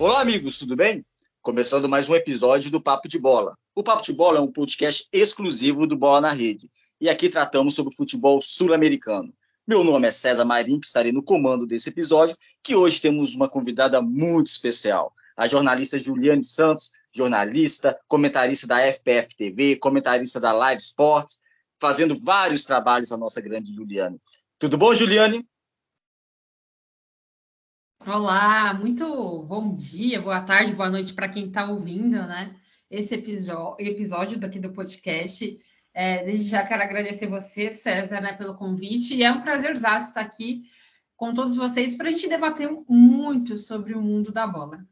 Olá, amigos, tudo bem? Começando mais um episódio do Papo de Bola. O Papo de Bola é um podcast exclusivo do Bola na Rede. E aqui tratamos sobre o futebol sul-americano. Meu nome é César Marim, que estarei no comando desse episódio, que hoje temos uma convidada muito especial, a jornalista Juliane Santos, jornalista, comentarista da FPF TV, comentarista da Live Sports, fazendo vários trabalhos a nossa grande Juliane. Tudo bom, Juliane? Olá, muito bom dia, boa tarde, boa noite para quem está ouvindo, né? Esse episódio daqui do podcast. É, desde já quero agradecer você, César, né, pelo convite. E é um prazer estar aqui com todos vocês para a gente debater muito sobre o mundo da bola.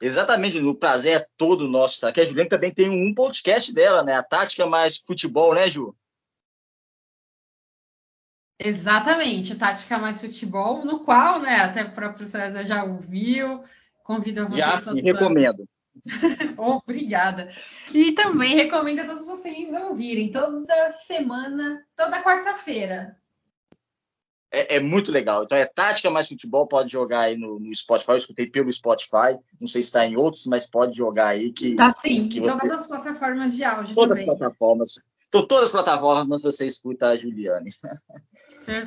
Exatamente, o prazer é todo nosso. Tá? Que a Juliana também tem um podcast dela, né? A Tática Mais Futebol, né, Ju? Exatamente, Tática Mais Futebol, no qual, né, até o próprio César já ouviu, convido você. Já sim, recomendo. Obrigada. E também recomendo a todos vocês ouvirem toda semana, toda quarta-feira. É, é, muito legal. Então é Tática Mais Futebol, pode jogar aí no, no, Spotify. Eu escutei pelo Spotify, não sei se está em outros, mas pode jogar aí. Que, tá sim, que em você... todas as plataformas de áudio. Todas também. as plataformas. Então, todas as plataformas você escuta a Juliane.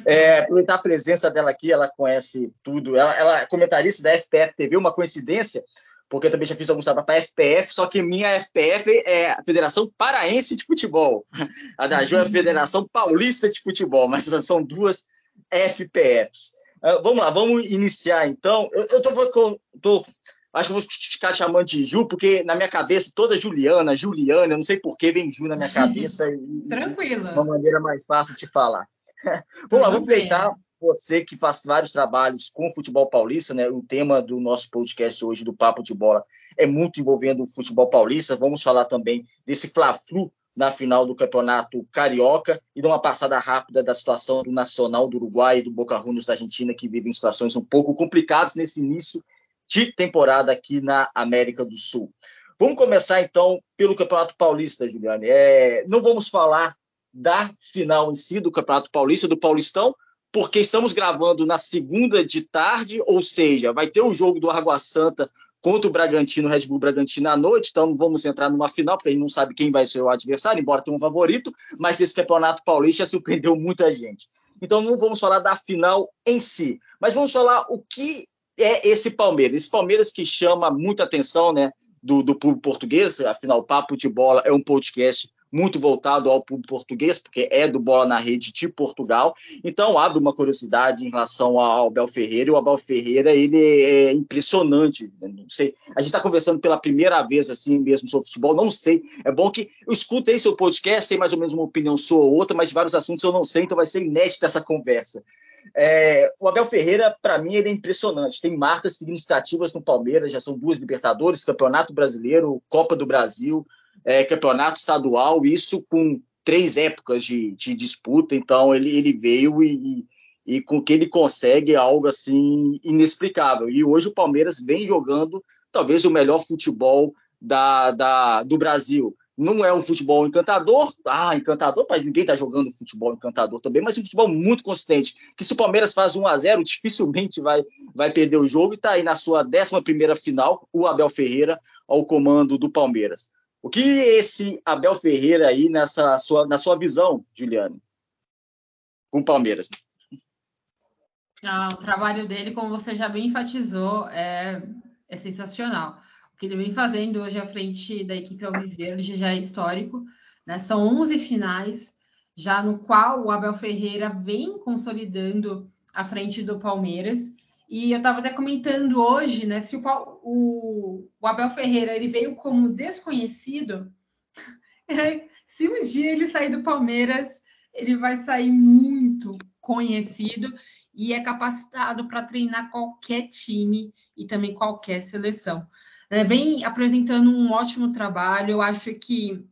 É, aproveitar a presença dela aqui, ela conhece tudo. Ela, ela é comentarista da FPF TV, uma coincidência, porque eu também já fiz alguns trabalhos para a FPF, só que minha FPF é a Federação Paraense de Futebol. A da Ju é a uhum. Federação Paulista de Futebol, mas são duas FPFs. Uh, vamos lá, vamos iniciar então. Eu, tô Acho que vou ficar chamando de Ju, porque na minha cabeça toda Juliana, Juliana, eu não sei por que vem Ju na minha cabeça. Tranquilo. uma maneira mais fácil de falar. vamos lá, vou aproveitar você que faz vários trabalhos com o futebol paulista, né? O tema do nosso podcast hoje, do Papo de Bola, é muito envolvendo o futebol paulista. Vamos falar também desse Fla-Flu na final do Campeonato Carioca e dar uma passada rápida da situação do Nacional do Uruguai e do Boca Juniors da Argentina, que vivem situações um pouco complicadas nesse início de temporada aqui na América do Sul. Vamos começar então pelo Campeonato Paulista, Juliane. É, não vamos falar da final em si do Campeonato Paulista, do Paulistão, porque estamos gravando na segunda de tarde, ou seja, vai ter o jogo do Água Santa contra o Bragantino, Red Bull Bragantino à noite, então vamos entrar numa final, porque a gente não sabe quem vai ser o adversário, embora tenha um favorito, mas esse Campeonato Paulista surpreendeu muita gente. Então não vamos falar da final em si, mas vamos falar o que é esse Palmeiras. Esse Palmeiras que chama muita atenção né, do, do público português, afinal, Papo de Bola é um podcast muito voltado ao público português, porque é do Bola na Rede de Portugal. Então, abre uma curiosidade em relação ao Abel Ferreira. E o Abel Ferreira, ele é impressionante. Né? Não sei, a gente está conversando pela primeira vez assim mesmo sobre futebol, não sei. É bom que eu escutei seu podcast, sei mais ou menos uma opinião sua ou outra, mas de vários assuntos eu não sei, então vai ser inédita essa conversa. É, o Abel Ferreira, para mim, ele é impressionante. Tem marcas significativas no Palmeiras, já são duas Libertadores, Campeonato Brasileiro, Copa do Brasil, é, Campeonato Estadual, isso com três épocas de, de disputa. Então, ele, ele veio e, e, com que ele consegue algo assim inexplicável. E hoje o Palmeiras vem jogando talvez o melhor futebol da, da, do Brasil não é um futebol encantador, ah, encantador, mas ninguém está jogando futebol encantador também, mas um futebol muito consistente, que se o Palmeiras faz 1 a 0 dificilmente vai, vai perder o jogo, e está aí na sua 11 final, o Abel Ferreira ao comando do Palmeiras. O que esse Abel Ferreira aí, nessa sua, na sua visão, Juliane, com o Palmeiras? Ah, o trabalho dele, como você já bem enfatizou, é, é sensacional que ele vem fazendo hoje à frente da equipe Alviverde já é histórico. Né? São 11 finais, já no qual o Abel Ferreira vem consolidando à frente do Palmeiras. E eu estava até comentando hoje, né, se o, o, o, Abel Ferreira ele veio como desconhecido, se um dia ele sair do Palmeiras, ele vai sair muito conhecido e é capacitado para treinar qualquer time e também qualquer seleção é, vem apresentando um ótimo trabalho. Eu acho que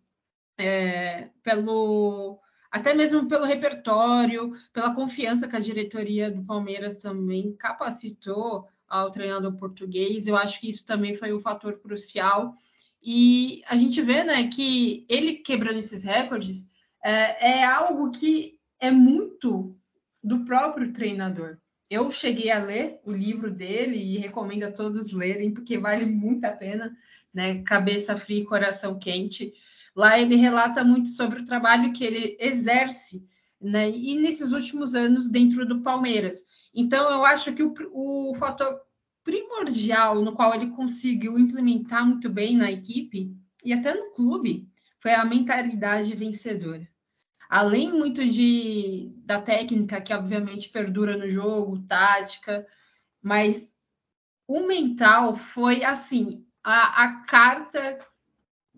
é, pelo até mesmo pelo repertório, pela confiança que a diretoria do Palmeiras também capacitou ao treinador português, eu acho que isso também foi um fator crucial. E a gente vê né, que ele quebrando esses recordes é, é algo que é muito do próprio treinador. Eu cheguei a ler o livro dele e recomendo a todos lerem, porque vale muito a pena, né? Cabeça fria e coração quente. Lá ele relata muito sobre o trabalho que ele exerce, né? E nesses últimos anos dentro do Palmeiras. Então, eu acho que o, o fator primordial no qual ele conseguiu implementar muito bem na equipe e até no clube foi a mentalidade vencedora. Além muito de da técnica que obviamente perdura no jogo, tática, mas o mental foi assim a, a carta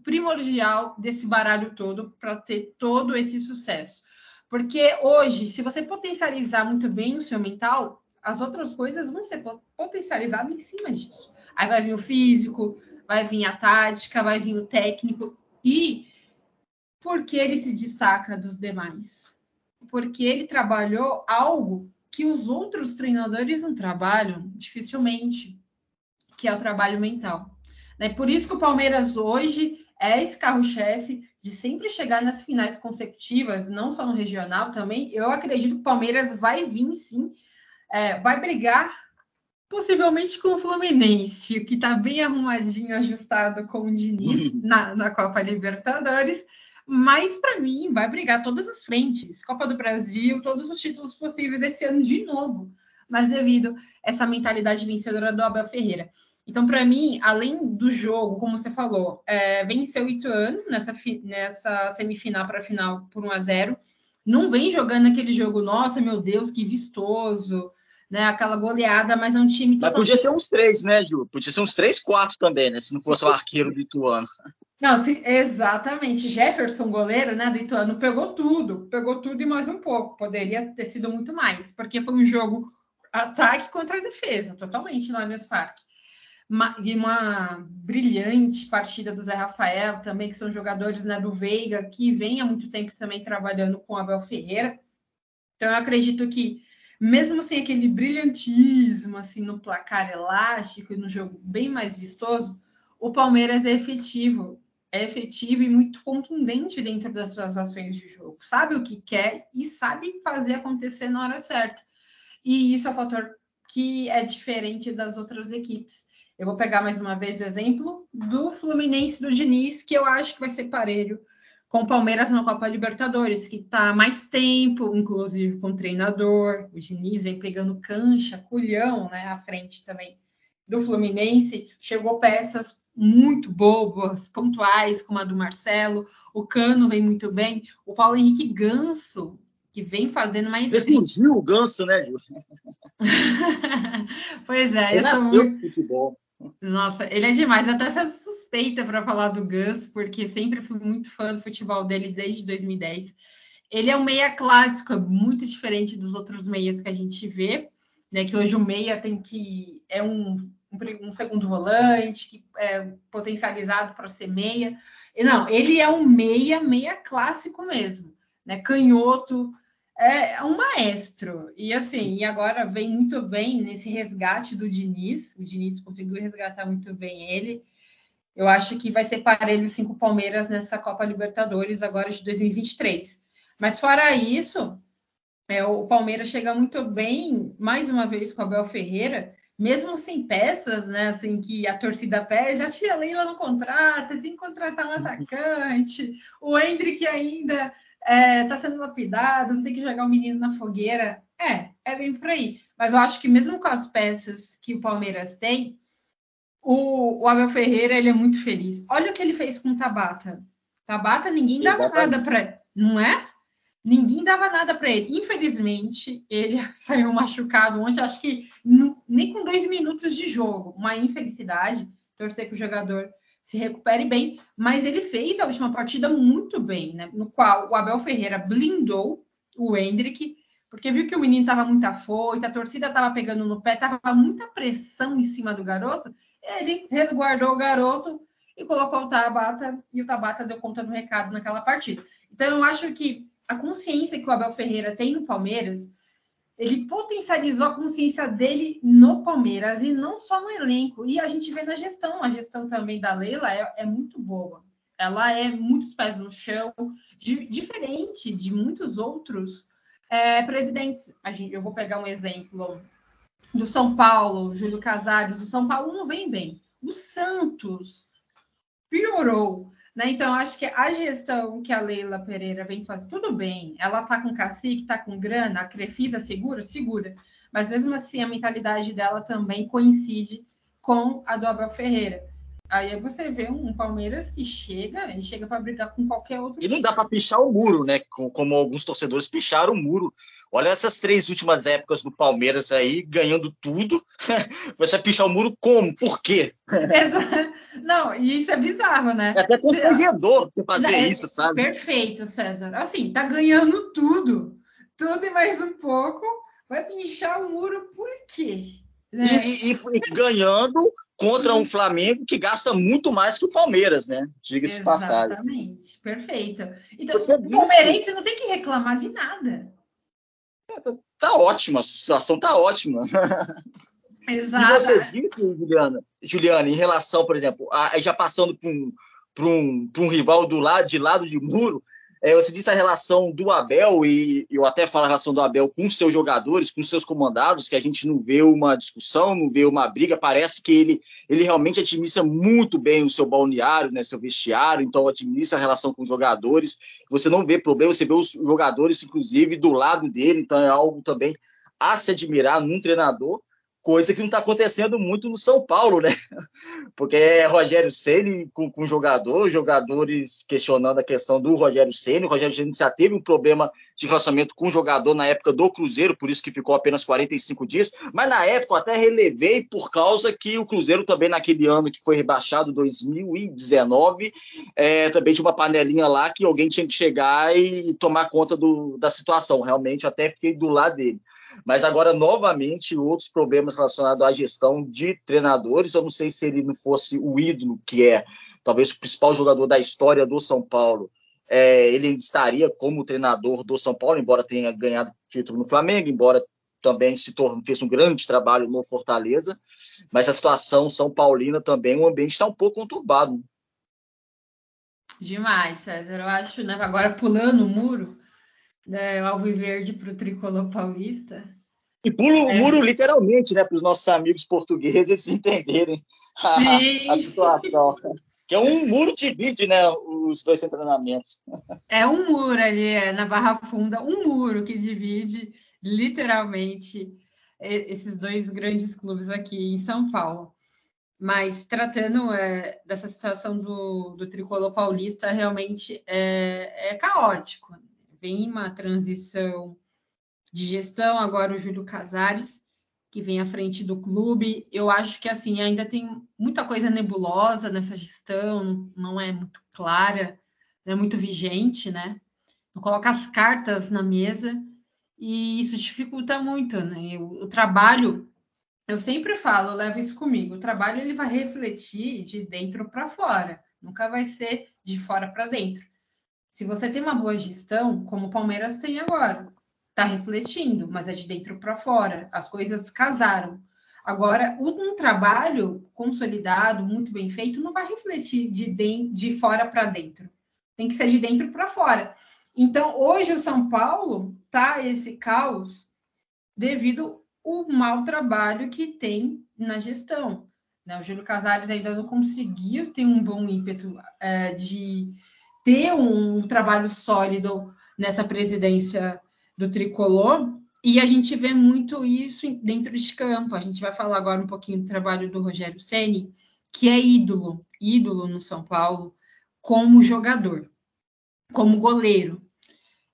primordial desse baralho todo para ter todo esse sucesso. Porque hoje, se você potencializar muito bem o seu mental, as outras coisas vão ser potencializadas em cima disso. Aí vai vir o físico, vai vir a tática, vai vir o técnico. E por que ele se destaca dos demais? Porque ele trabalhou algo que os outros treinadores não trabalham, dificilmente, que é o trabalho mental. É por isso que o Palmeiras hoje é esse carro-chefe de sempre chegar nas finais consecutivas, não só no regional também. Eu acredito que o Palmeiras vai vir sim é, vai brigar possivelmente com o Fluminense, que está bem arrumadinho, ajustado com o Diniz uhum. na, na Copa Libertadores. Mas, para mim, vai brigar todas as frentes. Copa do Brasil, todos os títulos possíveis esse ano de novo. Mas devido a essa mentalidade vencedora do Abel Ferreira. Então, para mim, além do jogo, como você falou, é, venceu o Ituano nessa, nessa semifinal para final por 1 a 0 Não vem jogando aquele jogo, nossa, meu Deus, que vistoso, né? Aquela goleada, mas é um time que. Mas podia ser uns três, né, Ju? Podia ser uns três, quatro também, né? Se não fosse o arqueiro do Ituano. Não, sim, exatamente. Jefferson, goleiro, né, do Ituano, pegou tudo, pegou tudo e mais um pouco. Poderia ter sido muito mais, porque foi um jogo ataque contra defesa, totalmente no Allianz Parque. Uma, e uma brilhante partida do Zé Rafael também, que são jogadores né, do Veiga, que vem há muito tempo também trabalhando com Abel Ferreira. Então, eu acredito que mesmo sem aquele brilhantismo assim no placar elástico e no jogo bem mais vistoso, o Palmeiras é efetivo, é efetivo e muito contundente dentro das suas ações de jogo. Sabe o que quer e sabe fazer acontecer na hora certa. E isso é um fator que é diferente das outras equipes. Eu vou pegar mais uma vez o exemplo do Fluminense do Diniz, que eu acho que vai ser parelho com o Palmeiras na Copa Libertadores, que está mais tempo, inclusive com o treinador. O Diniz vem pegando cancha, culhão, né, à frente também do Fluminense. Chegou peças muito boas, pontuais, como a do Marcelo. O Cano vem muito bem. O Paulo Henrique Ganso, que vem fazendo mais. Decidiu o Ganso, né, pois é, Ele eu sou muito... futebol. Nossa, ele é demais. Até sou suspeita para falar do Gus, porque sempre fui muito fã do futebol dele desde 2010. Ele é um meia clássico, muito diferente dos outros meias que a gente vê, né? Que hoje o meia tem que é um, um segundo volante, que é potencializado para ser meia. Não, ele é um meia, meia clássico mesmo, né? Canhoto, é um maestro. E assim, e agora vem muito bem nesse resgate do Diniz. O Diniz conseguiu resgatar muito bem ele. Eu acho que vai ser parelho cinco Palmeiras nessa Copa Libertadores agora de 2023. Mas fora isso, é, o Palmeiras chega muito bem, mais uma vez com o Abel Ferreira, mesmo sem peças, né? Assim, que a torcida pede, já tinha Leila no contrato, tem que contratar um atacante, o Hendrick ainda é, tá sendo lapidado, não tem que jogar o menino na fogueira. É, é bem por aí. Mas eu acho que mesmo com as peças que o Palmeiras tem, o, o Abel Ferreira ele é muito feliz. Olha o que ele fez com o Tabata. Tabata, ninguém dava Exatamente. nada para não é? Ninguém dava nada para ele. Infelizmente, ele saiu machucado ontem, acho que nem com dois minutos de jogo. Uma infelicidade. Torcer que o jogador se recupere bem, mas ele fez a última partida muito bem, né? No qual o Abel Ferreira blindou o Hendrick, porque viu que o menino estava muito afoito, a torcida estava pegando no pé, estava muita pressão em cima do garoto, ele resguardou o garoto e colocou o Tabata, e o Tabata deu conta do recado naquela partida. Então, eu acho que a consciência que o Abel Ferreira tem no Palmeiras ele potencializou a consciência dele no Palmeiras e não só no elenco. E a gente vê na gestão, a gestão também da Leila é, é muito boa. Ela é muitos pés no chão, de, diferente de muitos outros é, presidentes. Gente, eu vou pegar um exemplo do São Paulo, Júlio Casares, o São Paulo não vem bem. O Santos piorou. Né? Então, acho que a gestão que a Leila Pereira vem fazendo, tudo bem, ela está com cacique, está com grana, a Crefisa segura, segura. Mas mesmo assim, a mentalidade dela também coincide com a do Abel Ferreira. Aí você vê um Palmeiras que chega e chega para brigar com qualquer outro. E não dá para pichar o muro, né? Como alguns torcedores picharam o muro. Olha essas três últimas épocas do Palmeiras aí, ganhando tudo. Você vai pichar o muro como? Por quê? Não, e isso é bizarro, né? É até constrangedor você fazer é, isso, sabe? Perfeito, César. Assim, tá ganhando tudo. Tudo e mais um pouco. Vai pichar o muro por quê? Né? E, e, e ganhando contra um Flamengo que gasta muito mais que o Palmeiras, né? Diga-se de passagem. Exatamente, perfeito. Então, Você o palmeirense não tem que reclamar de nada. É, tá, tá ótima, a situação tá ótima. Exato. E você disse, Juliana, Juliana, em relação, por exemplo, a, já passando para um, um, um rival do lado, de lado de muro, é, você disse a relação do Abel, e eu até falo a relação do Abel com seus jogadores, com seus comandados, que a gente não vê uma discussão, não vê uma briga, parece que ele, ele realmente administra muito bem o seu balneário, né, seu vestiário, então administra a relação com os jogadores, você não vê problema, você vê os jogadores, inclusive, do lado dele, então é algo também a se admirar num treinador, coisa que não está acontecendo muito no São Paulo, né? Porque é Rogério Ceni com, com jogador, jogadores questionando a questão do Rogério Ceni. O Rogério Ceni já teve um problema de relacionamento com o jogador na época do Cruzeiro, por isso que ficou apenas 45 dias. Mas na época eu até relevei por causa que o Cruzeiro também naquele ano que foi rebaixado, 2019, é, também tinha uma panelinha lá que alguém tinha que chegar e tomar conta do, da situação. Realmente eu até fiquei do lado dele. Mas agora, novamente, outros problemas relacionados à gestão de treinadores. Eu não sei se ele não fosse o ídolo, que é talvez o principal jogador da história do São Paulo. É, ele estaria como treinador do São Paulo, embora tenha ganhado título no Flamengo, embora também se tornou, fez um grande trabalho no Fortaleza, mas a situação São Paulina também, o ambiente está um pouco conturbado. Demais, César. Eu acho, né, agora pulando o muro, né, Alviverde para o tricolor paulista. E pula o é. muro literalmente, né, para os nossos amigos portugueses entenderem a, a, situação. Que é um muro divide, né, os dois treinamentos. É um muro ali, é, na Barra Funda, um muro que divide literalmente esses dois grandes clubes aqui em São Paulo. Mas tratando é, dessa situação do, do tricolor paulista, realmente é, é caótico vem uma transição de gestão, agora o Júlio Casares, que vem à frente do clube. Eu acho que assim ainda tem muita coisa nebulosa nessa gestão, não é muito clara, não é muito vigente, né? Não coloca as cartas na mesa e isso dificulta muito, né? O, o trabalho, eu sempre falo, eu levo isso comigo. O trabalho ele vai refletir de dentro para fora, nunca vai ser de fora para dentro. Se você tem uma boa gestão, como o Palmeiras tem agora, está refletindo, mas é de dentro para fora. As coisas casaram. Agora, um trabalho consolidado, muito bem feito, não vai refletir de, de, de fora para dentro. Tem que ser de dentro para fora. Então, hoje o São Paulo tá esse caos devido ao mau trabalho que tem na gestão. Né? O Júlio Casares ainda não conseguiu ter um bom ímpeto é, de ter um trabalho sólido nessa presidência do tricolor. E a gente vê muito isso dentro de campo. A gente vai falar agora um pouquinho do trabalho do Rogério Ceni, que é ídolo, ídolo no São Paulo, como jogador, como goleiro.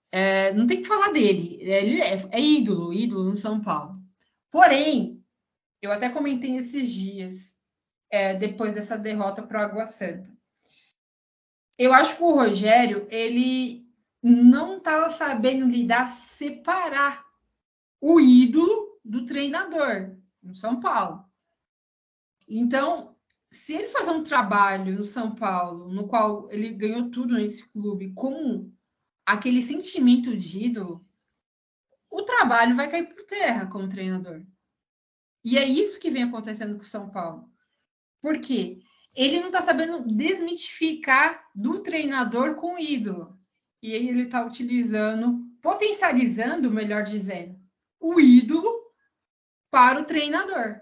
É, não tem que falar dele, ele é, é ídolo, ídolo no São Paulo. Porém, eu até comentei esses dias, é, depois dessa derrota para o Água Santa. Eu acho que o Rogério, ele não estava sabendo lidar, separar o ídolo do treinador no São Paulo. Então, se ele fazer um trabalho no São Paulo, no qual ele ganhou tudo nesse clube, com aquele sentimento de ídolo, o trabalho vai cair por terra como treinador. E é isso que vem acontecendo com o São Paulo. Por quê? Ele não está sabendo desmitificar do treinador com o ídolo. E aí ele está utilizando, potencializando, melhor dizendo, o ídolo para o treinador.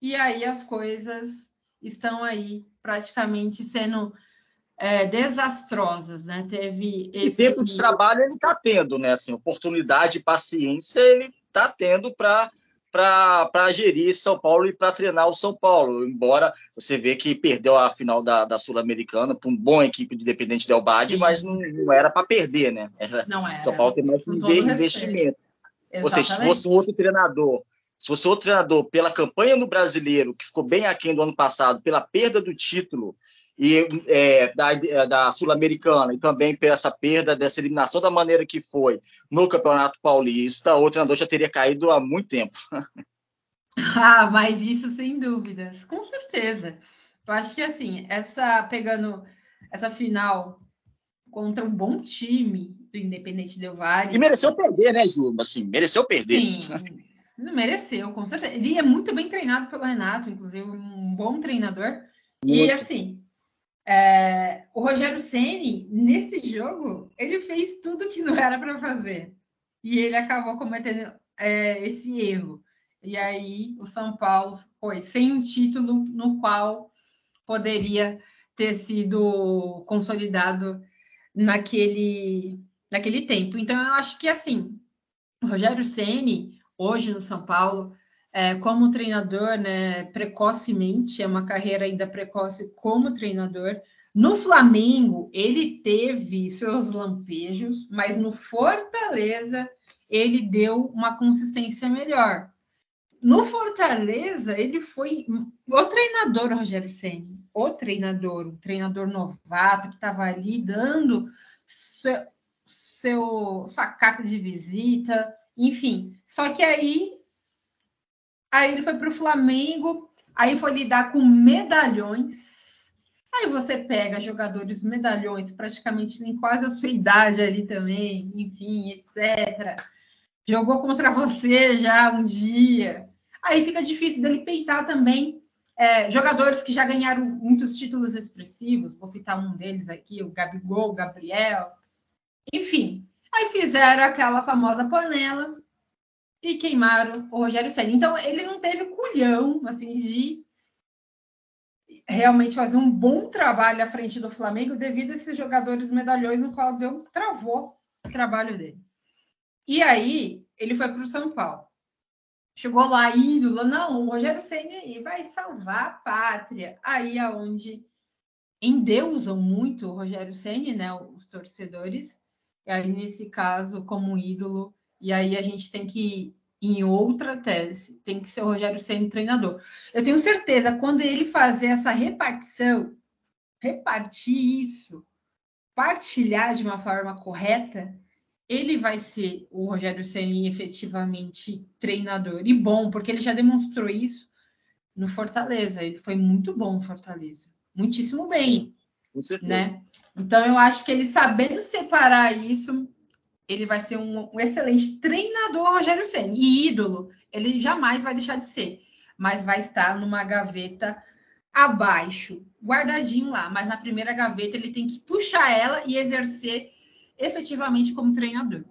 E aí as coisas estão aí praticamente sendo é, desastrosas, né? Teve esse... E tempo de trabalho ele está tendo, né? Assim, oportunidade e paciência ele está tendo para para gerir São Paulo e para treinar o São Paulo. Embora você vê que perdeu a final da, da Sul-Americana para uma boa equipe de Independente Del Bade, mas não, não era para perder, né? Era, não era. São Paulo tem mais investimento. Ou seja, se fosse outro treinador, se fosse outro treinador pela campanha no brasileiro, que ficou bem aquém do ano passado, pela perda do título e é, da, da Sul-Americana e também por essa perda dessa eliminação da maneira que foi no Campeonato Paulista, o treinador já teria caído há muito tempo. Ah, mas isso sem dúvidas, com certeza. Eu acho que assim, essa pegando essa final contra um bom time do Independente Del Valle. E mereceu perder, né, Ju? Assim, mereceu perder. Sim, mereceu, com certeza. Ele é muito bem treinado pelo Renato, inclusive um bom treinador. Muito. E assim, é, o Rogério Ceni nesse jogo ele fez tudo que não era para fazer e ele acabou cometendo é, esse erro. E aí o São Paulo foi sem um título no qual poderia ter sido consolidado naquele, naquele tempo. Então eu acho que assim, o Rogério Ceni hoje no São Paulo é, como treinador, né, precocemente, é uma carreira ainda precoce como treinador. No Flamengo, ele teve seus lampejos, mas no Fortaleza, ele deu uma consistência melhor. No Fortaleza, ele foi o treinador, Rogério Senni, o treinador, o treinador novato que estava ali dando seu, seu, sua carta de visita, enfim. Só que aí Aí ele foi para o Flamengo, aí foi lidar com medalhões. Aí você pega jogadores medalhões, praticamente nem quase a sua idade ali também, enfim, etc. Jogou contra você já um dia. Aí fica difícil dele peitar também é, jogadores que já ganharam muitos títulos expressivos. Vou citar um deles aqui, o Gabigol, o Gabriel. Enfim, aí fizeram aquela famosa panela e queimaram o Rogério Senna. Então, ele não teve culhão, assim, de realmente fazer um bom trabalho à frente do Flamengo devido a esses jogadores medalhões no qual deu, travou o trabalho dele. E aí, ele foi para o São Paulo. Chegou lá, ídolo, não, o Rogério Senna vai salvar a pátria. Aí aonde endeusam muito o Rogério Senna, né, os torcedores. E aí, nesse caso, como ídolo, e aí a gente tem que em outra tese, tem que ser o Rogério sendo treinador. Eu tenho certeza, quando ele fazer essa repartição, repartir isso, partilhar de uma forma correta, ele vai ser o Rogério Ceni efetivamente treinador. E bom, porque ele já demonstrou isso no Fortaleza. Ele foi muito bom no Fortaleza. Muitíssimo bem. Sim, com certeza. Né? Então eu acho que ele sabendo separar isso, ele vai ser um, um excelente treinador, Rogério Senna. E ídolo, ele jamais vai deixar de ser, mas vai estar numa gaveta abaixo, guardadinho lá. Mas na primeira gaveta ele tem que puxar ela e exercer efetivamente como treinador.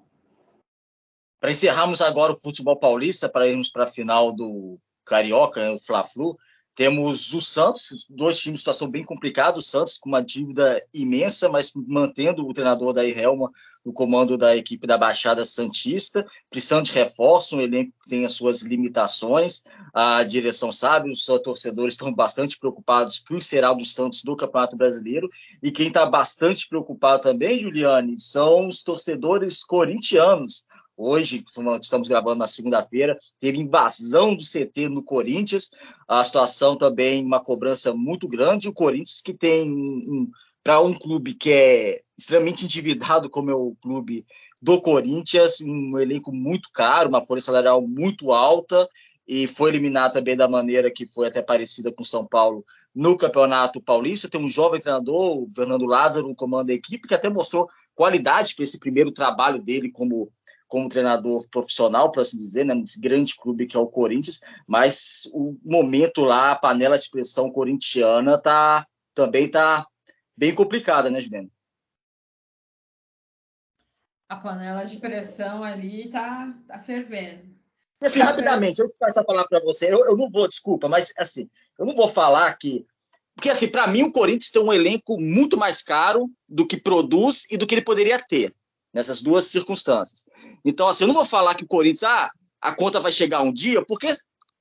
Para encerrarmos agora o futebol paulista, para irmos para a final do Carioca, o Fla-Flu, temos o Santos, dois times em situação bem complicada. O Santos com uma dívida imensa, mas mantendo o treinador da Helma no comando da equipe da Baixada Santista, precisando de reforço, um elenco que tem as suas limitações. A direção sabe, os torcedores estão bastante preocupados com o que será do Santos do Campeonato Brasileiro. E quem está bastante preocupado também, Juliane, são os torcedores corintianos. Hoje, estamos gravando na segunda-feira, teve invasão do CT no Corinthians, a situação também, uma cobrança muito grande. O Corinthians, que tem um, para um clube que é extremamente endividado, como é o clube do Corinthians, um elenco muito caro, uma folha salarial muito alta, e foi eliminado também da maneira que foi até parecida com São Paulo no Campeonato Paulista. Tem um jovem treinador, o Fernando Lázaro, no comando da equipe, que até mostrou qualidade para esse primeiro trabalho dele como como treinador profissional, por assim dizer, né, nesse grande clube que é o Corinthians, mas o momento lá, a panela de pressão corintiana tá, também está bem complicada, né, Juliana? A panela de pressão ali tá, tá fervendo. Assim, rapidamente, eu vou passar a palavra para você. Eu, eu, não vou, desculpa, mas assim, eu não vou falar que. Porque, assim, para mim, o Corinthians tem um elenco muito mais caro do que produz e do que ele poderia ter nessas duas circunstâncias. Então, assim, eu não vou falar que o Corinthians, ah, a conta vai chegar um dia, porque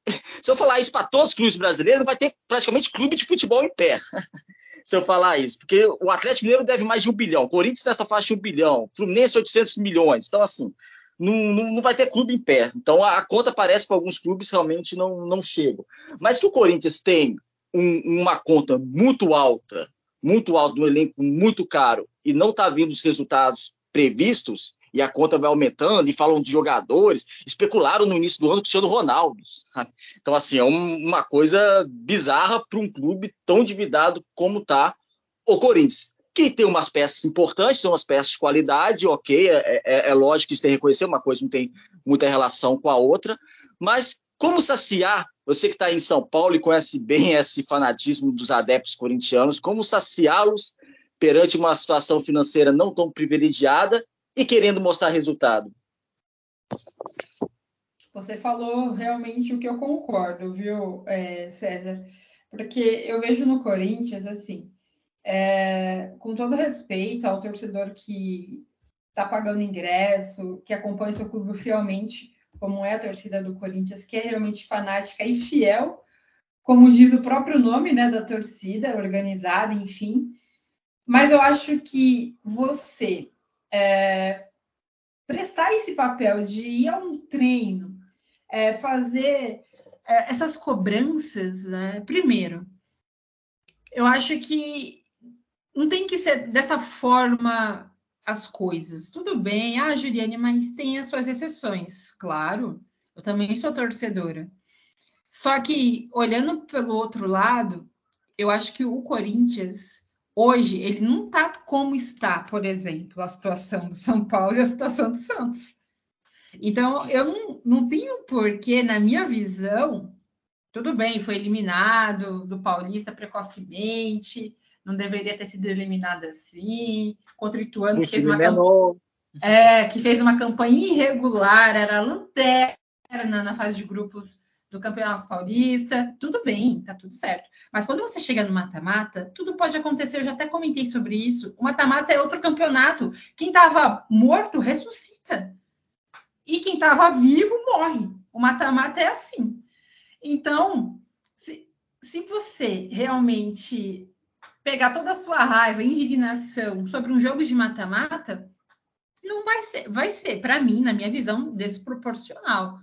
se eu falar isso para todos os clubes brasileiros, vai ter praticamente clube de futebol em pé. se eu falar isso, porque o Atlético Mineiro deve mais de um bilhão, Corinthians nessa faixa de um bilhão, Fluminense 800 milhões. Então, assim, não, não, não vai ter clube em pé. Então, a, a conta parece que alguns clubes realmente não, não chegam. Mas que o Corinthians tem um, uma conta muito alta, muito alta, um elenco muito caro, e não está vindo os resultados previstos, e a conta vai aumentando, e falam de jogadores, especularam no início do ano com o Cristiano Ronaldo. Sabe? Então, assim, é um, uma coisa bizarra para um clube tão endividado como está o Corinthians. Que tem umas peças importantes, são umas peças de qualidade, ok, é, é, é lógico que isso tem que reconhecer, uma coisa não tem muita relação com a outra, mas como saciar, você que está em São Paulo e conhece bem esse fanatismo dos adeptos corintianos, como saciá-los perante uma situação financeira não tão privilegiada e querendo mostrar resultado. Você falou realmente o que eu concordo, viu, é, César? Porque eu vejo no Corinthians, assim, é, com todo respeito ao torcedor que está pagando ingresso, que acompanha o seu clube fielmente, como é a torcida do Corinthians, que é realmente fanática e fiel, como diz o próprio nome né, da torcida, organizada, enfim. Mas eu acho que você é, prestar esse papel de ir a um treino, é, fazer é, essas cobranças, né? primeiro, eu acho que não tem que ser dessa forma as coisas. Tudo bem, ah, Juliane, mas tem as suas exceções. Claro, eu também sou torcedora. Só que, olhando pelo outro lado, eu acho que o Corinthians Hoje, ele não está como está, por exemplo, a situação do São Paulo e a situação do Santos. Então, eu não, não tenho porquê, na minha visão, tudo bem, foi eliminado do Paulista precocemente, não deveria ter sido eliminado assim, contra o Ituano, que fez, uma é, que fez uma campanha irregular, era lanterna na fase de grupos do Campeonato Paulista, tudo bem, tá tudo certo. Mas quando você chega no mata-mata, tudo pode acontecer. Eu já até comentei sobre isso. O mata-mata é outro campeonato. Quem estava morto ressuscita. E quem estava vivo morre. O mata-mata é assim. Então, se, se você realmente pegar toda a sua raiva, indignação sobre um jogo de mata-mata, não vai ser, vai ser, para mim, na minha visão, desproporcional.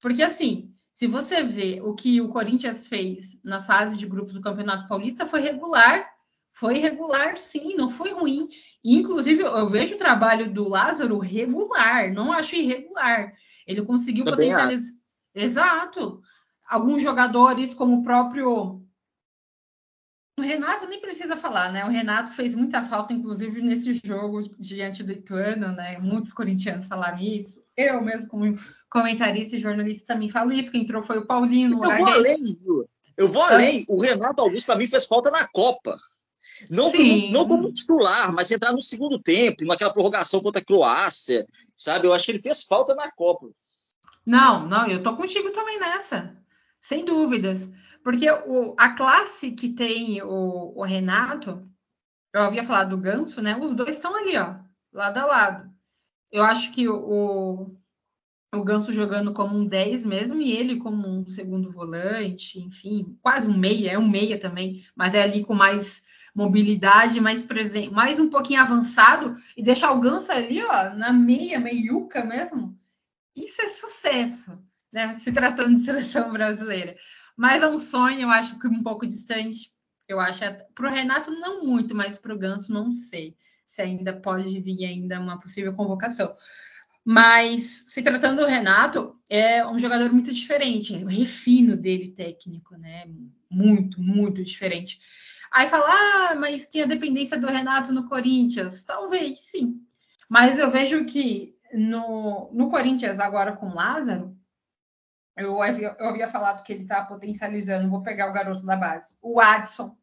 Porque assim, se você vê o que o Corinthians fez na fase de grupos do Campeonato Paulista, foi regular. Foi regular, sim, não foi ruim. inclusive, eu vejo o trabalho do Lázaro regular, não acho irregular. Ele conseguiu Também potencializar. Acho. Exato. Alguns jogadores, como o próprio. O Renato nem precisa falar, né? O Renato fez muita falta, inclusive, nesse jogo diante do Ituano, né? Muitos corintianos falaram isso. Eu mesmo, como comentarista e jornalista também falo isso, quem entrou foi o Paulinho Eu vou além, Eu vou além. O Renato Augusto, para mim, fez falta na Copa. Não, como, não como titular, mas entrar no segundo tempo, naquela prorrogação contra a Croácia, sabe? Eu acho que ele fez falta na Copa. Não, não, eu tô contigo também nessa, sem dúvidas. Porque o, a classe que tem o, o Renato, eu havia falado do Ganso, né? Os dois estão ali, ó, lado a lado. Eu acho que o, o Ganso jogando como um 10 mesmo e ele como um segundo volante, enfim, quase um meia, é um meia também, mas é ali com mais mobilidade, mais presente, mais um pouquinho avançado e deixar o Ganso ali, ó, na meia, meiuca mesmo. Isso é sucesso, né? Se tratando de seleção brasileira. Mas é um sonho, eu acho que um pouco distante. Eu acho para o Renato não muito, mas para o Ganso não sei se ainda pode vir ainda uma possível convocação. Mas se tratando do Renato, é um jogador muito diferente, o refino dele técnico, né? Muito, muito diferente. Aí fala, ah, mas tem a dependência do Renato no Corinthians. Talvez, sim. Mas eu vejo que no, no Corinthians, agora com Lázaro, eu havia, eu havia falado que ele está potencializando, vou pegar o garoto da base. O Adson,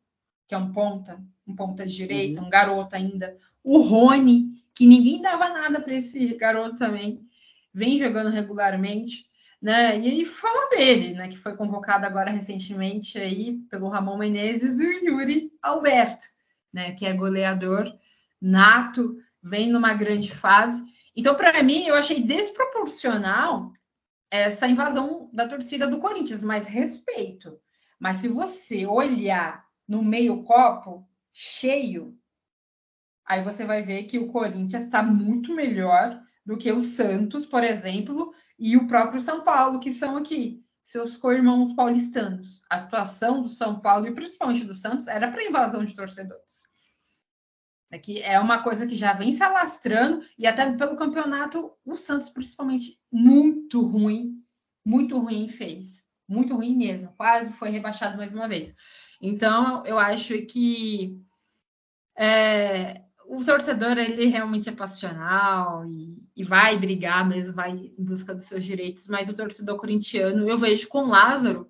que é um ponta, um ponta direita, uhum. um garoto ainda. O Rony, que ninguém dava nada para esse garoto também, vem jogando regularmente. né? E fala dele, né? Que foi convocado agora recentemente aí pelo Ramon Menezes e o Yuri Alberto, né? Que é goleador nato, vem numa grande fase. Então, para mim, eu achei desproporcional essa invasão da torcida do Corinthians, mas respeito. Mas se você olhar no meio copo cheio, aí você vai ver que o Corinthians está muito melhor do que o Santos, por exemplo, e o próprio São Paulo, que são aqui seus co-irmãos paulistanos. A situação do São Paulo e principalmente do Santos era para invasão de torcedores. É que é uma coisa que já vem se alastrando e até pelo campeonato o Santos principalmente muito ruim, muito ruim fez, muito ruim mesmo, quase foi rebaixado mais uma vez. Então eu acho que é, o torcedor ele realmente é passional e, e, vai brigar mesmo, vai em busca dos seus direitos, mas o torcedor corintiano eu vejo com Lázaro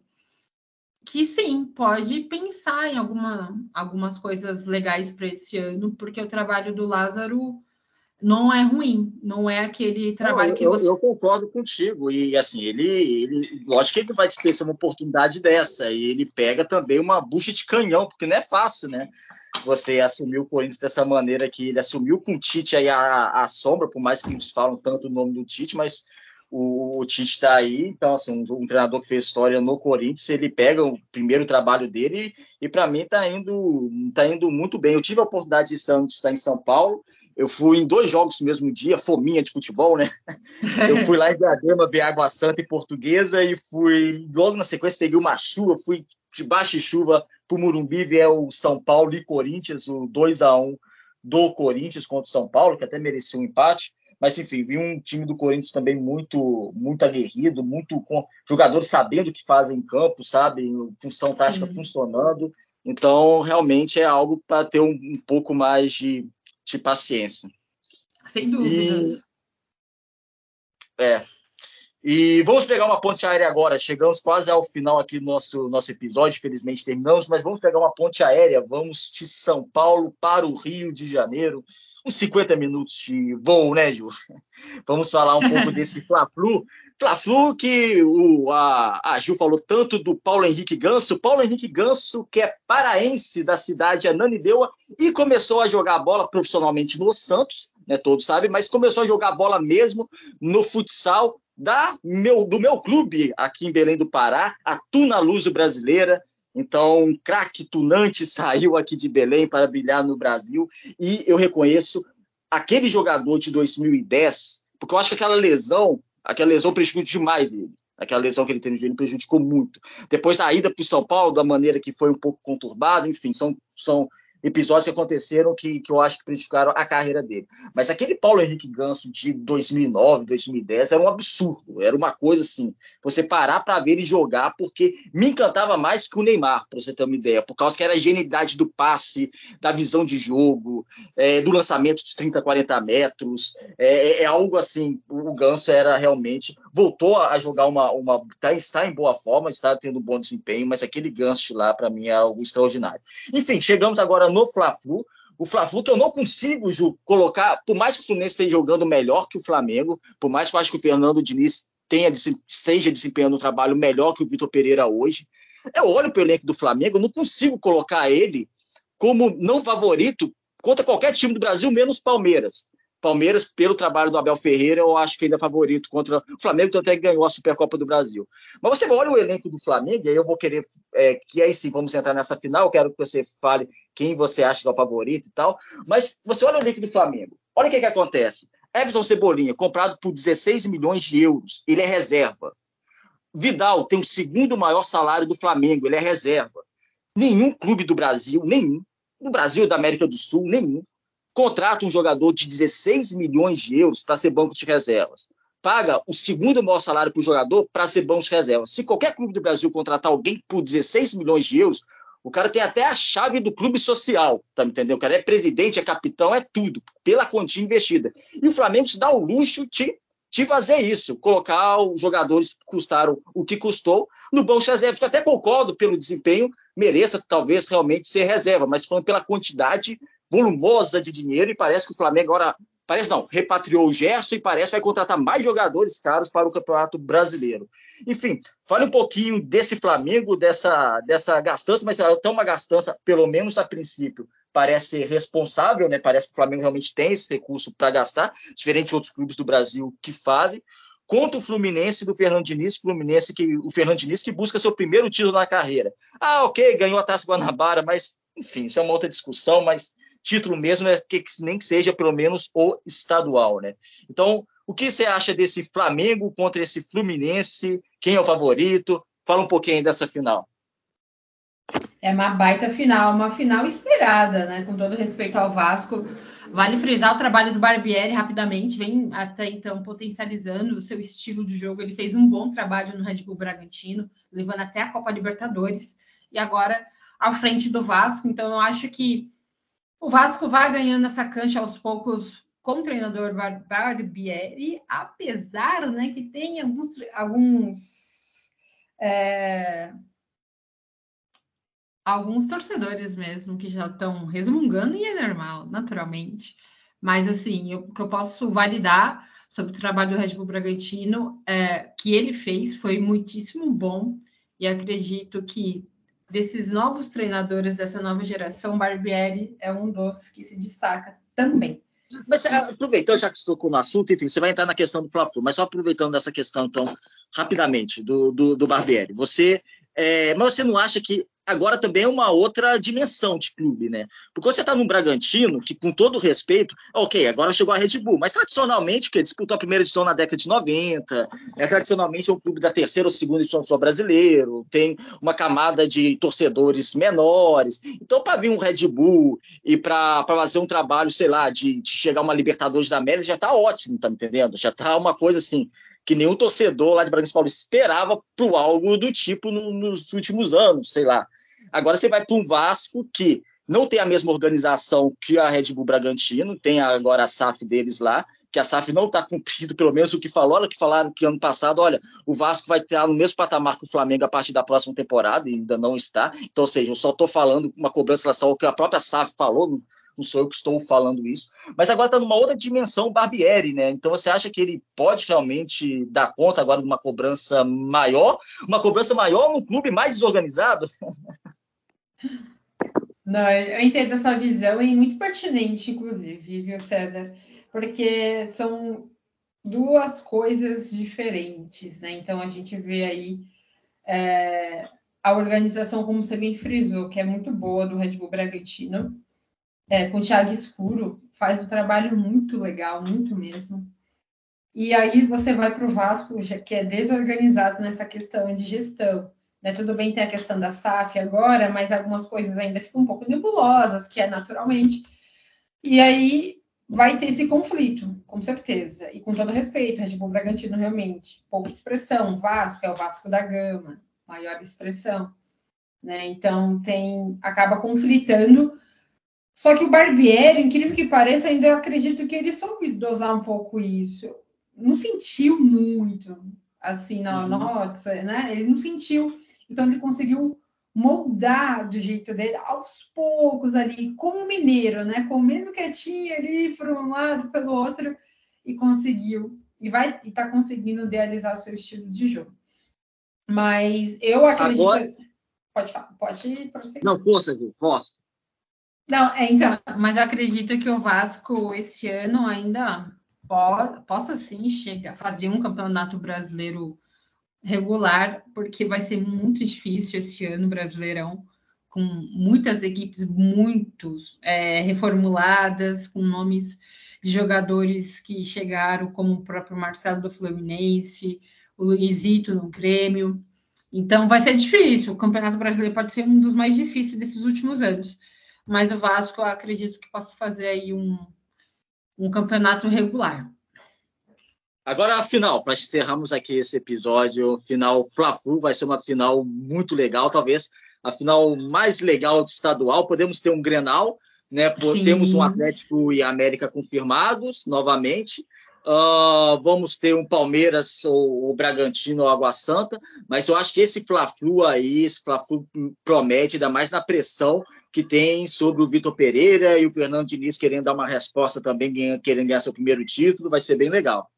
que sim, pode pensar em alguma, algumas coisas legais para esse ano, porque o trabalho do Lázaro não é ruim, não é aquele trabalho não, que você. Eu concordo contigo, e assim, ele, ele lógico que ele vai dispensar uma oportunidade dessa, e ele pega também uma bucha de canhão, porque não é fácil, né? Você assumir o Corinthians dessa maneira que ele assumiu com o Tite aí a, a sombra, por mais que eles falam tanto o nome do Tite, mas o, o Tite está aí, então assim, um, um, treinador que fez história no Corinthians, ele pega o primeiro trabalho dele e, e para mim está indo, tá indo muito bem. Eu tive a oportunidade de estar em São Paulo, eu fui em dois jogos no mesmo dia, fominha de futebol, né? Eu fui lá em Diadema ver Água Santa e Portuguesa e fui, logo na sequência, peguei uma chuva, fui de baixa chuva para o Murumbi ver o São Paulo e Corinthians, o 2 a 1 do Corinthians contra o São Paulo, que até merecia um empate. Mas, enfim, vi um time do Corinthians também muito muito aguerrido, muito com jogadores sabendo o que fazem em campo, sabe? Função tática Sim. funcionando. Então, realmente é algo para ter um, um, pouco mais de, de paciência. Sem dúvidas. E, é. E vamos pegar uma ponte aérea agora. Chegamos quase ao final aqui do nosso, nosso episódio. Felizmente terminamos, mas vamos pegar uma ponte aérea. Vamos de São Paulo para o Rio de Janeiro uns 50 minutos de voo, né, Ju? Vamos falar um pouco desse Fla-Flu. Fla-Flu que o, a, a Ju falou tanto do Paulo Henrique Ganso. Paulo Henrique Ganso, que é paraense da cidade de Ananindeua e começou a jogar bola profissionalmente no Santos, né, todos sabem, mas começou a jogar bola mesmo no futsal da meu, do meu clube aqui em Belém do Pará, a Tuna Luso Brasileira, então, um craque tunante saiu aqui de Belém para brilhar no Brasil e eu reconheço aquele jogador de 2010, porque eu acho que aquela lesão, aquela lesão prejudicou demais ele. Aquela lesão que ele teve no joelho prejudicou muito. Depois a ida para o São Paulo, da maneira que foi um pouco conturbada, enfim, são, são episódios que aconteceram que, que eu acho que prejudicaram a carreira dele. Mas aquele Paulo Henrique Ganso de 2009, 2010 era um absurdo, era uma coisa assim, você parar para ver ele jogar, porque me encantava mais que o Neymar, para você ter uma ideia, por causa que era a genialidade do passe, da visão de jogo, é, do lançamento de 30, 40 metros, é, é, é, algo assim, o Ganso era realmente, voltou a jogar uma, uma tá, está em boa forma, está tendo um bom desempenho, mas aquele Ganso lá, para mim, é algo extraordinário. Enfim, chegamos agora Fla-Flu. O Fla-Flu que eu não consigo, Ju, colocar, por mais que o Fluminense esteja jogando melhor que o Flamengo, por mais que eu acho que o Fernando Diniz tenha, esteja desempenhando um trabalho melhor que o Vitor Pereira hoje, eu olho para o elenco do Flamengo, eu não consigo colocar ele como não favorito contra qualquer time do Brasil, menos Palmeiras. Palmeiras, pelo trabalho do Abel Ferreira, eu acho que ele é favorito contra o Flamengo, é que ganhou a Supercopa do Brasil. Mas você olha o elenco do Flamengo, e aí eu vou querer é, que aí sim vamos entrar nessa final. Eu quero que você fale quem você acha que é o favorito e tal. Mas você olha o elenco do Flamengo, olha o que, que acontece. Everton Cebolinha, comprado por 16 milhões de euros, ele é reserva. Vidal tem o segundo maior salário do Flamengo, ele é reserva. Nenhum clube do Brasil, nenhum, do Brasil da América do Sul, nenhum, contrata um jogador de 16 milhões de euros para ser banco de reservas. Paga o segundo maior salário para o jogador para ser banco de reservas. Se qualquer clube do Brasil contratar alguém por 16 milhões de euros, o cara tem até a chave do clube social, tá me entendendo? O cara é presidente, é capitão, é tudo, pela quantia investida. E o Flamengo se dá o luxo de, de fazer isso, colocar os jogadores que custaram o que custou no banco de reservas. Eu até concordo pelo desempenho, mereça talvez realmente ser reserva, mas falando pela quantidade volumosa de dinheiro e parece que o Flamengo agora Parece não, repatriou o Gerson e parece que vai contratar mais jogadores caros para o Campeonato Brasileiro. Enfim, fale um pouquinho desse Flamengo, dessa, dessa gastança, mas até uma gastança, pelo menos a princípio, parece responsável, né? Parece que o Flamengo realmente tem esse recurso para gastar, diferente de outros clubes do Brasil que fazem. Contra o Fluminense do Fernando Diniz, Fluminense que o Fernando Diniz que busca seu primeiro título na carreira. Ah, ok, ganhou a Taça Guanabara, mas enfim, isso é uma outra discussão, mas título mesmo é que nem que seja pelo menos o estadual, né? Então, o que você acha desse Flamengo contra esse Fluminense? Quem é o favorito? Fala um pouquinho dessa final. É uma baita final, uma final esperada, né? Com todo respeito ao Vasco. Vale frisar o trabalho do Barbieri rapidamente, vem até então potencializando o seu estilo de jogo. Ele fez um bom trabalho no Red Bull Bragantino, levando até a Copa Libertadores, e agora à frente do Vasco. Então, eu acho que o Vasco vai ganhando essa cancha aos poucos com o treinador Barbieri, apesar né, que tem alguns, alguns, é, alguns torcedores mesmo que já estão resmungando, e é normal, naturalmente. Mas, assim, o que eu posso validar sobre o trabalho do Red Bull Bragantino é, que ele fez foi muitíssimo bom, e acredito que desses novos treinadores dessa nova geração, Barbieri é um dos que se destaca também. Mas é, aproveitando, já que você tocou no assunto, enfim, você vai entrar na questão do Fla-Flu, mas só aproveitando essa questão, então, rapidamente, do, do, do Barbieri. Você, é, mas você não acha que agora também é uma outra dimensão de clube, né? Porque você está num Bragantino, que com todo respeito, ok, agora chegou a Red Bull, mas tradicionalmente, que disputou a primeira edição na década de 90, é, tradicionalmente é um clube da terceira ou segunda edição do brasileiro, tem uma camada de torcedores menores. Então, para vir um Red Bull e para fazer um trabalho, sei lá, de, de chegar uma Libertadores da América, já está ótimo, tá me entendendo? Já está uma coisa assim que nenhum torcedor lá de Bragança Paulista esperava para algo do tipo no, nos últimos anos, sei lá. Agora você vai para um Vasco que não tem a mesma organização que a Red Bull Bragantino, tem agora a SAF deles lá, que a SAF não está cumprindo, pelo menos o que falou, olha que falaram que ano passado, olha, o Vasco vai estar no mesmo patamar que o Flamengo a partir da próxima temporada, e ainda não está. Então, ou seja, eu só estou falando uma cobrança em relação ao que a própria SAF falou, não sou eu que estou falando isso, mas agora está numa outra dimensão Barbieri, né? Então você acha que ele pode realmente dar conta agora de uma cobrança maior, uma cobrança maior num clube mais desorganizado? Não, eu entendo essa visão e muito pertinente, inclusive, viu, César? Porque são duas coisas diferentes, né? Então a gente vê aí é, a organização, como você bem frisou, que é muito boa do Red Bull Bragantino, é, com o Thiago Escuro, faz um trabalho muito legal, muito mesmo. E aí você vai para o Vasco, que é desorganizado nessa questão de gestão. Né? Tudo bem tem a questão da SAF agora, mas algumas coisas ainda ficam um pouco nebulosas, que é naturalmente. E aí vai ter esse conflito, com certeza. E com todo respeito, Red Bull Bragantino realmente, pouca expressão. Vasco é o Vasco da Gama, maior expressão. Né? Então tem acaba conflitando só que o Barbieri, incrível que pareça, ainda acredito que ele soube dosar um pouco isso. Não sentiu muito, assim, na uhum. nossa, né? Ele não sentiu. Então ele conseguiu moldar do jeito dele aos poucos ali, como mineiro, né? Comendo quietinho ali por um lado, pelo outro, e conseguiu. E vai e tá conseguindo idealizar o seu estilo de jogo. Mas eu acredito. Agora... Pode falar, pode prosseguir. Não, força, viu? Força. Não, é, então, mas eu acredito que o Vasco esse ano ainda po possa sim chegar, fazer um campeonato brasileiro regular, porque vai ser muito difícil esse ano brasileirão, com muitas equipes muito é, reformuladas, com nomes de jogadores que chegaram, como o próprio Marcelo do Fluminense, o Luizito no Grêmio. Então vai ser difícil. O Campeonato Brasileiro pode ser um dos mais difíceis desses últimos anos mas o Vasco eu acredito que possa fazer aí um, um campeonato regular. Agora a final, para encerrarmos aqui esse episódio, final Fla-Flu vai ser uma final muito legal, talvez a final mais legal do estadual. Podemos ter um Grenal, né? Sim. Temos um Atlético e América confirmados novamente. Uh, vamos ter um Palmeiras ou o Bragantino ou Água Santa, mas eu acho que esse Fla-Flu aí, esse Fla-Flu promete, ainda mais na pressão que tem sobre o Vitor Pereira e o Fernando Diniz querendo dar uma resposta também, querendo ganhar seu primeiro título, vai ser bem legal.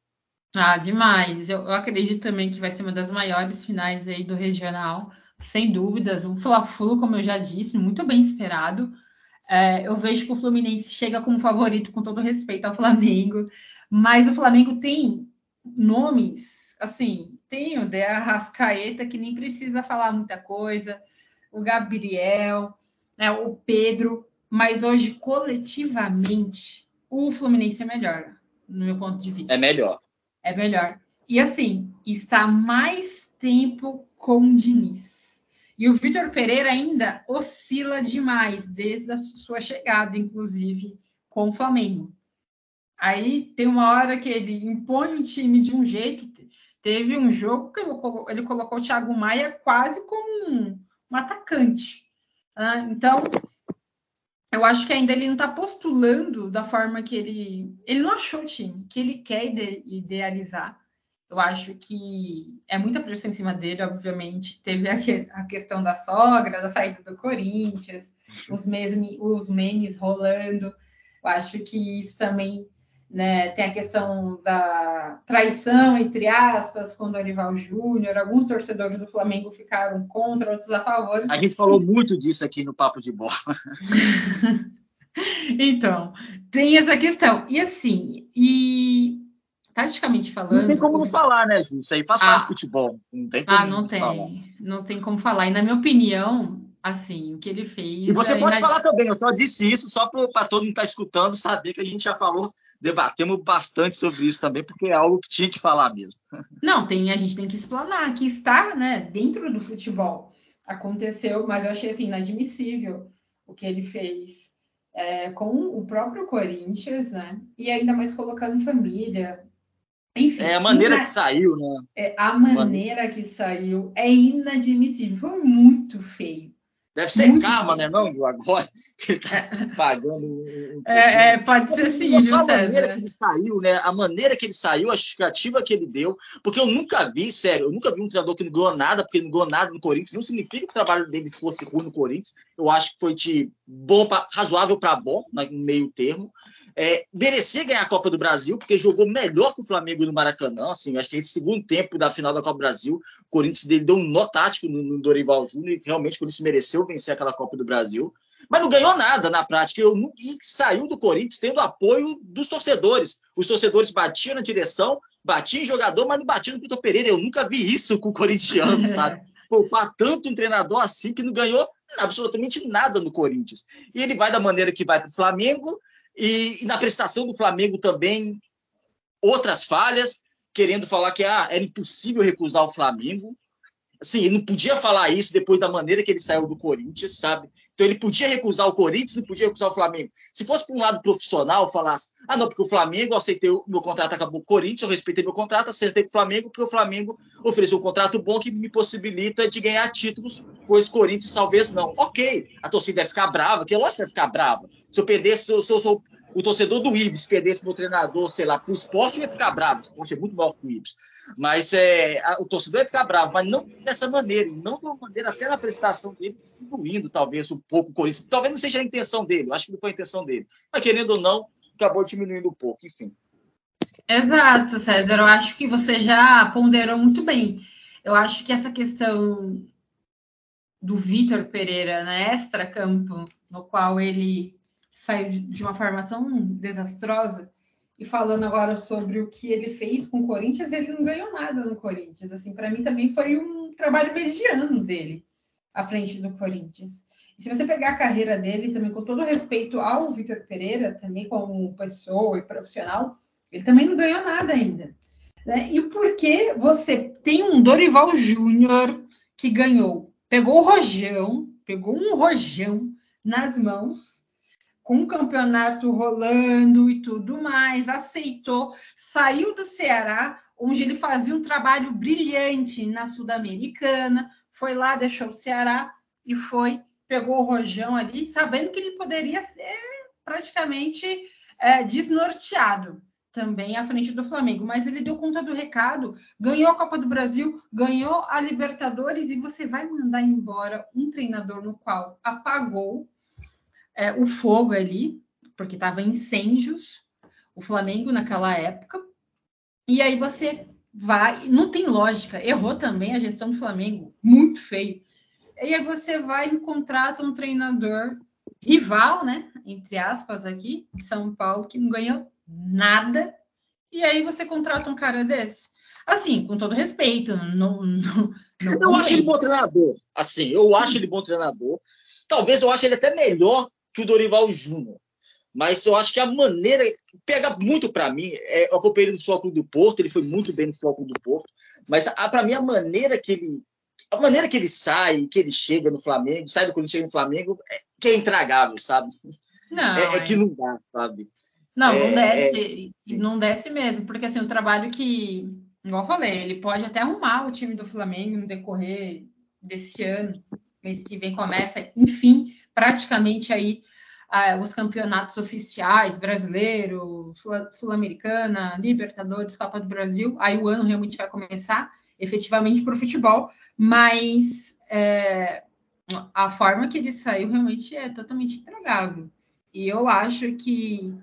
Ah, demais. Eu, eu acredito também que vai ser uma das maiores finais aí do regional, sem dúvidas. Um Fla-Flu, como eu já disse, muito bem esperado. É, eu vejo que o Fluminense chega como favorito, com todo respeito ao Flamengo. Mas o Flamengo tem nomes, assim, tem o De Arrascaeta, que nem precisa falar muita coisa, o Gabriel, né, o Pedro, mas hoje, coletivamente, o Fluminense é melhor, no meu ponto de vista. É melhor. É melhor. E assim, está mais tempo com o Diniz. E o Vitor Pereira ainda oscila demais desde a sua chegada, inclusive, com o Flamengo. Aí tem uma hora que ele impõe o time de um jeito. Teve um jogo que ele colocou o Thiago Maia quase como um, um atacante. Né? Então, eu acho que ainda ele não está postulando da forma que ele. Ele não achou o time que ele quer idealizar. Eu acho que é muita pressão em cima dele, obviamente. Teve a, questão da sogra, da saída do Corinthians, os, memes, os memes rolando. Eu acho que isso também né? Tem a questão da traição, entre aspas, com o Dorival Júnior. Alguns torcedores do Flamengo ficaram contra, outros a favor. A gente falou muito disso aqui no Papo de Bola. então, tem essa questão. E assim, e taticamente falando. Não tem como não falar, né, Ju? Isso aí faz ah, parte do futebol. Não tem como ah, não tem. Falar. Não tem como falar. E na minha opinião, assim, o que ele fez. E você é pode falar também, eu só disse isso só para todo mundo estar tá escutando saber que a gente já falou, debatemos bastante sobre isso também, porque é algo que tinha que falar mesmo. Não, tem, a gente tem que explanar que está né, dentro do futebol. Aconteceu, mas eu achei assim, inadmissível o que ele fez é, com o próprio Corinthians, né? E ainda mais colocando família. Enfim, é a maneira ina... que saiu, né? É, a maneira que saiu é inadmissível, foi muito feio. Deve ser Muito karma, né, não, Ju? Agora que ele tá pagando um é, é, pode ser sim, viu, a maneira que ele saiu, né? A maneira que ele saiu, a justificativa que ele deu, porque eu nunca vi, sério, eu nunca vi um treinador que não ganhou nada, porque não ganhou nada no Corinthians. Não significa que o trabalho dele fosse ruim no Corinthians. Eu acho que foi de bom pra, razoável para bom, no meio termo. É, merecia ganhar a Copa do Brasil, porque jogou melhor que o Flamengo no Maracanã. Assim, acho que esse segundo tempo da final da Copa do Brasil, o Corinthians dele deu um nó tático no, no Dorival Júnior e realmente o Corinthians mereceu vencer aquela Copa do Brasil. Mas não ganhou nada na prática. Eu, e saiu do Corinthians tendo apoio dos torcedores. Os torcedores batiam na direção, batiam em jogador, mas não batiam no Vitor Pereira. Eu nunca vi isso com o corintiano, sabe? Poupar tanto um treinador assim que não ganhou absolutamente nada no Corinthians. E ele vai da maneira que vai para o Flamengo, e, e, na prestação do Flamengo também outras falhas, querendo falar que ah, era impossível recusar o Flamengo. Assim, ele não podia falar isso depois da maneira que ele saiu do Corinthians, sabe? Então ele podia recusar o Corinthians, não podia recusar o Flamengo. Se fosse para um lado profissional, falasse: ah, não, porque o Flamengo, eu aceitei o meu contrato, acabou o Corinthians, eu respeitei meu contrato, aceitei com o Flamengo, porque o Flamengo ofereceu um contrato bom que me possibilita de ganhar títulos, pois Corinthians talvez não. Ok, a torcida vai ficar brava, que lógico que vai ficar brava. Se eu perdesse, se eu sou o torcedor do Ibis perdesse meu treinador, sei lá, para o esporte, ia ficar bravo. O esporte é muito maior que o Ibis. Mas é, a, o torcedor ia ficar bravo, mas não dessa maneira, e não de uma maneira, até na apresentação dele, distribuindo talvez um pouco o Corinthians. Talvez não seja a intenção dele, acho que não foi a intenção dele. Mas querendo ou não, acabou diminuindo um pouco, enfim. Exato, César. Eu acho que você já ponderou muito bem. Eu acho que essa questão do Vitor Pereira na né, extra-campo, no qual ele saiu de uma forma tão desastrosa. E falando agora sobre o que ele fez com o Corinthians, ele não ganhou nada no Corinthians. Assim, para mim também foi um trabalho mediano dele à frente do Corinthians. E se você pegar a carreira dele, também com todo respeito ao Vitor Pereira, também como pessoa e profissional, ele também não ganhou nada ainda. Né? E por que você tem um Dorival Júnior que ganhou, pegou o rojão, pegou um rojão nas mãos com o campeonato rolando e tudo mais, aceitou, saiu do Ceará, onde ele fazia um trabalho brilhante na Sul-Americana, foi lá, deixou o Ceará e foi, pegou o Rojão ali, sabendo que ele poderia ser praticamente é, desnorteado. também à frente do Flamengo, mas ele deu conta do recado, ganhou a Copa do Brasil, ganhou a Libertadores e você vai mandar embora um treinador no qual apagou é, o fogo ali, porque estava incêndios, o Flamengo naquela época, e aí você vai, não tem lógica, errou também a gestão do Flamengo, muito feio. E aí você vai e contrata um treinador rival, né, entre aspas aqui, de São Paulo, que não ganhou nada, e aí você contrata um cara desse. Assim, com todo respeito, não, não, não eu acho ele bom treinador. Assim, eu acho ele bom treinador. Talvez eu ache ele até melhor que o Dorival Júnior. Mas eu acho que a maneira pega muito para mim. É, eu acompanhei ele no Futebol do Porto, ele foi muito bem no Futebol do Porto. Mas para mim a maneira que ele a maneira que ele sai, que ele chega no Flamengo, sai quando ele chega no Flamengo, é, que é intragável, sabe? Não, é, é, que não dá, sabe? Não, não é, desce, não desce mesmo, porque assim, o trabalho que, igual eu falei, ele pode até arrumar o time do Flamengo no decorrer desse ano, mês que vem começa, enfim, praticamente aí uh, os campeonatos oficiais, brasileiro, sul-americana, Libertadores, Copa do Brasil, aí o ano realmente vai começar efetivamente para o futebol, mas é, a forma que ele saiu realmente é totalmente intragável. E eu acho que,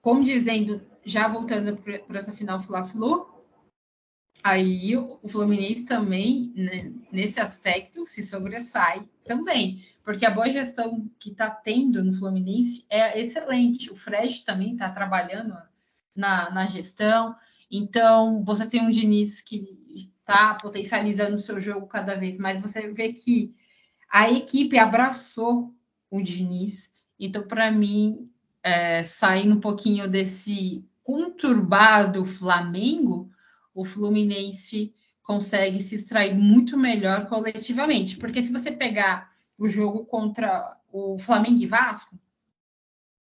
como dizendo, já voltando para essa final Fla-Flu, aí o Fluminense também, né, nesse aspecto, se sobressai também, porque a boa gestão que está tendo no Fluminense é excelente. O Fred também está trabalhando na, na, gestão, então você tem um Diniz que está potencializando o seu jogo cada vez mais. Você vê que a equipe abraçou o Diniz, então, para mim, é, saindo um pouquinho desse conturbado Flamengo o Fluminense consegue se extrair muito melhor coletivamente. Porque se você pegar o jogo contra o Flamengo e Vasco,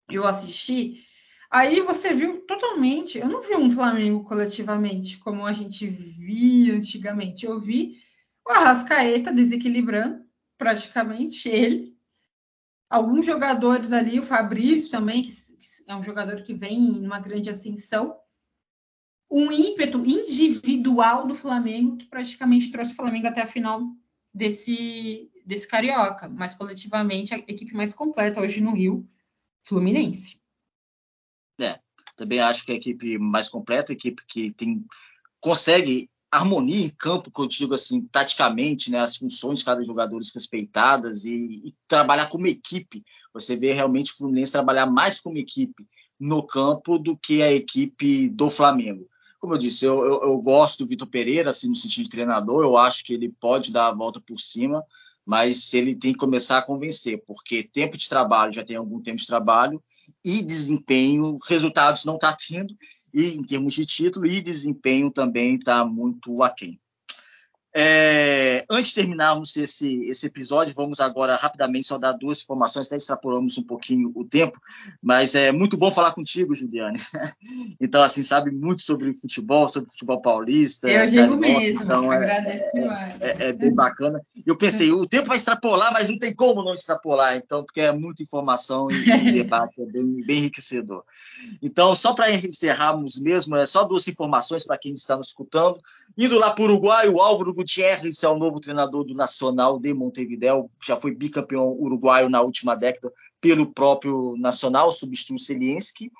eu assisti, aí você viu totalmente. Eu não vi um Flamengo coletivamente como a gente via antigamente. Eu vi o Arrascaeta desequilibrando praticamente ele. Alguns jogadores ali, o Fabrício também, que é um jogador que vem numa grande ascensão um ímpeto individual do Flamengo que praticamente trouxe o Flamengo até a final desse, desse Carioca, mas coletivamente a equipe mais completa hoje no Rio, Fluminense. É, também acho que a equipe mais completa, a equipe que tem consegue harmonia em campo, que eu digo assim, taticamente, né, as funções de cada jogador respeitadas e, e trabalhar como equipe. Você vê realmente o Fluminense trabalhar mais como equipe no campo do que a equipe do Flamengo como eu disse, eu, eu, eu gosto do Vitor Pereira, assim, no sentido de treinador, eu acho que ele pode dar a volta por cima, mas ele tem que começar a convencer, porque tempo de trabalho já tem algum tempo de trabalho e desempenho, resultados não está tendo, e em termos de título, e desempenho também está muito aquém. É, antes de terminarmos esse, esse episódio, vamos agora rapidamente só dar duas informações, até extrapolamos um pouquinho o tempo, mas é muito bom falar contigo, Juliane. Então, assim, sabe muito sobre futebol, sobre futebol paulista. Eu digo mesmo, então, é, agradeço é, demais. É, é, bem bacana. Eu pensei, o tempo vai extrapolar, mas não tem como não extrapolar, então, porque é muita informação e o debate é bem, bem enriquecedor. Então, só para encerrarmos mesmo, é só duas informações para quem está nos escutando. Indo lá para o Uruguai, o Álvaro Gutierrez é o novo treinador do Nacional de Montevideo, já foi bicampeão uruguaio na última década pelo próprio Nacional, substituiu o Selienski.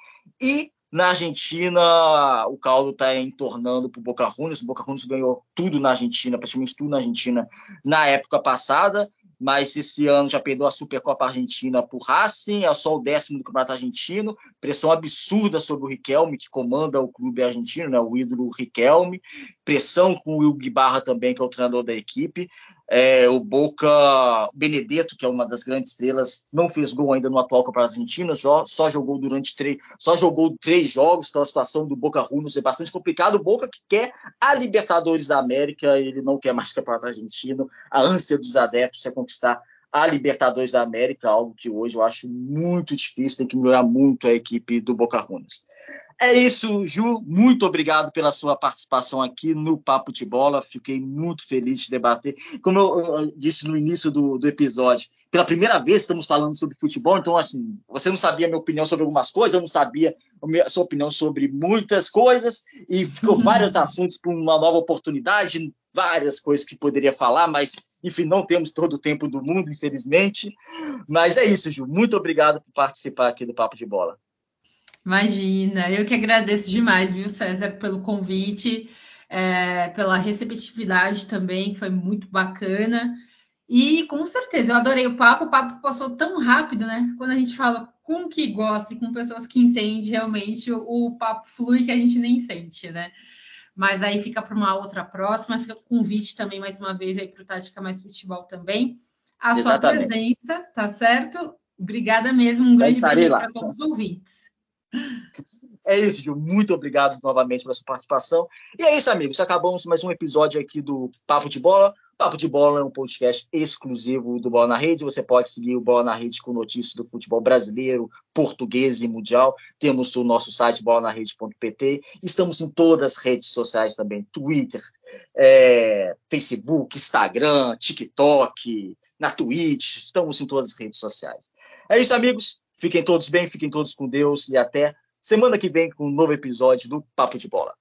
E na Argentina, o caldo está entornando para o Boca Juniors. O Boca Juniors ganhou tudo na Argentina, praticamente tudo na Argentina na época passada. Mas esse ano já perdeu a Supercopa Argentina por Racing, é só o décimo do Campeonato Argentino, pressão absurda sobre o Riquelme, que comanda o clube argentino, né, o ídolo Riquelme, pressão com o Hugo Barra também, que é o treinador da equipe, é, o Boca Benedetto, que é uma das grandes estrelas, não fez gol ainda no atual Campeonato Argentino, só, só jogou durante três, só jogou três jogos, então a situação do Boca Juniors é bastante complicada, o Boca que quer a Libertadores da América, ele não quer mais Campeonato Argentino, a ânsia dos adeptos é conquistar a Libertadores da América, algo que hoje eu acho muito difícil, tem que melhorar muito a equipe do Boca Juniors. É isso, Ju. Muito obrigado pela sua participação aqui no Papo de Bola. Fiquei muito feliz de debater. Como eu, disse no início do, do, episódio, pela primeira vez estamos falando sobre futebol, então, assim, você não sabia a minha opinião sobre algumas coisas, eu não sabia a sua opinião sobre muitas coisas, e ficou vários assuntos para uma nova oportunidade, várias coisas que poderia falar, mas, enfim, não temos todo o tempo do mundo, infelizmente. Mas é isso, Ju. Muito obrigado por participar aqui do Papo de Bola. Imagina, eu que agradeço demais, viu, César, pelo convite, é, pela receptividade também, foi muito bacana. E com certeza, eu adorei o papo, o papo passou tão rápido, né? Quando a gente fala com que gosta e com pessoas que entendem, realmente o, o papo flui que a gente nem sente, né? Mas aí fica para uma outra próxima, fica o convite também, mais uma vez, aí para o Tática Mais Futebol também. A Exatamente. sua presença, tá certo? Obrigada mesmo, um grande beijo para todos os ouvintes. É isso, Gil. Muito obrigado novamente pela sua participação. E é isso, amigos. Acabamos mais um episódio aqui do Papo de Bola. Papo de Bola é um podcast exclusivo do Bola na Rede. Você pode seguir o Bola na Rede com notícias do futebol brasileiro, português e mundial. Temos o nosso site bolanarede.pt. Estamos em todas as redes sociais também: Twitter, é, Facebook, Instagram, TikTok, na Twitch. Estamos em todas as redes sociais. É isso, amigos. Fiquem todos bem, fiquem todos com Deus e até semana que vem com um novo episódio do Papo de Bola.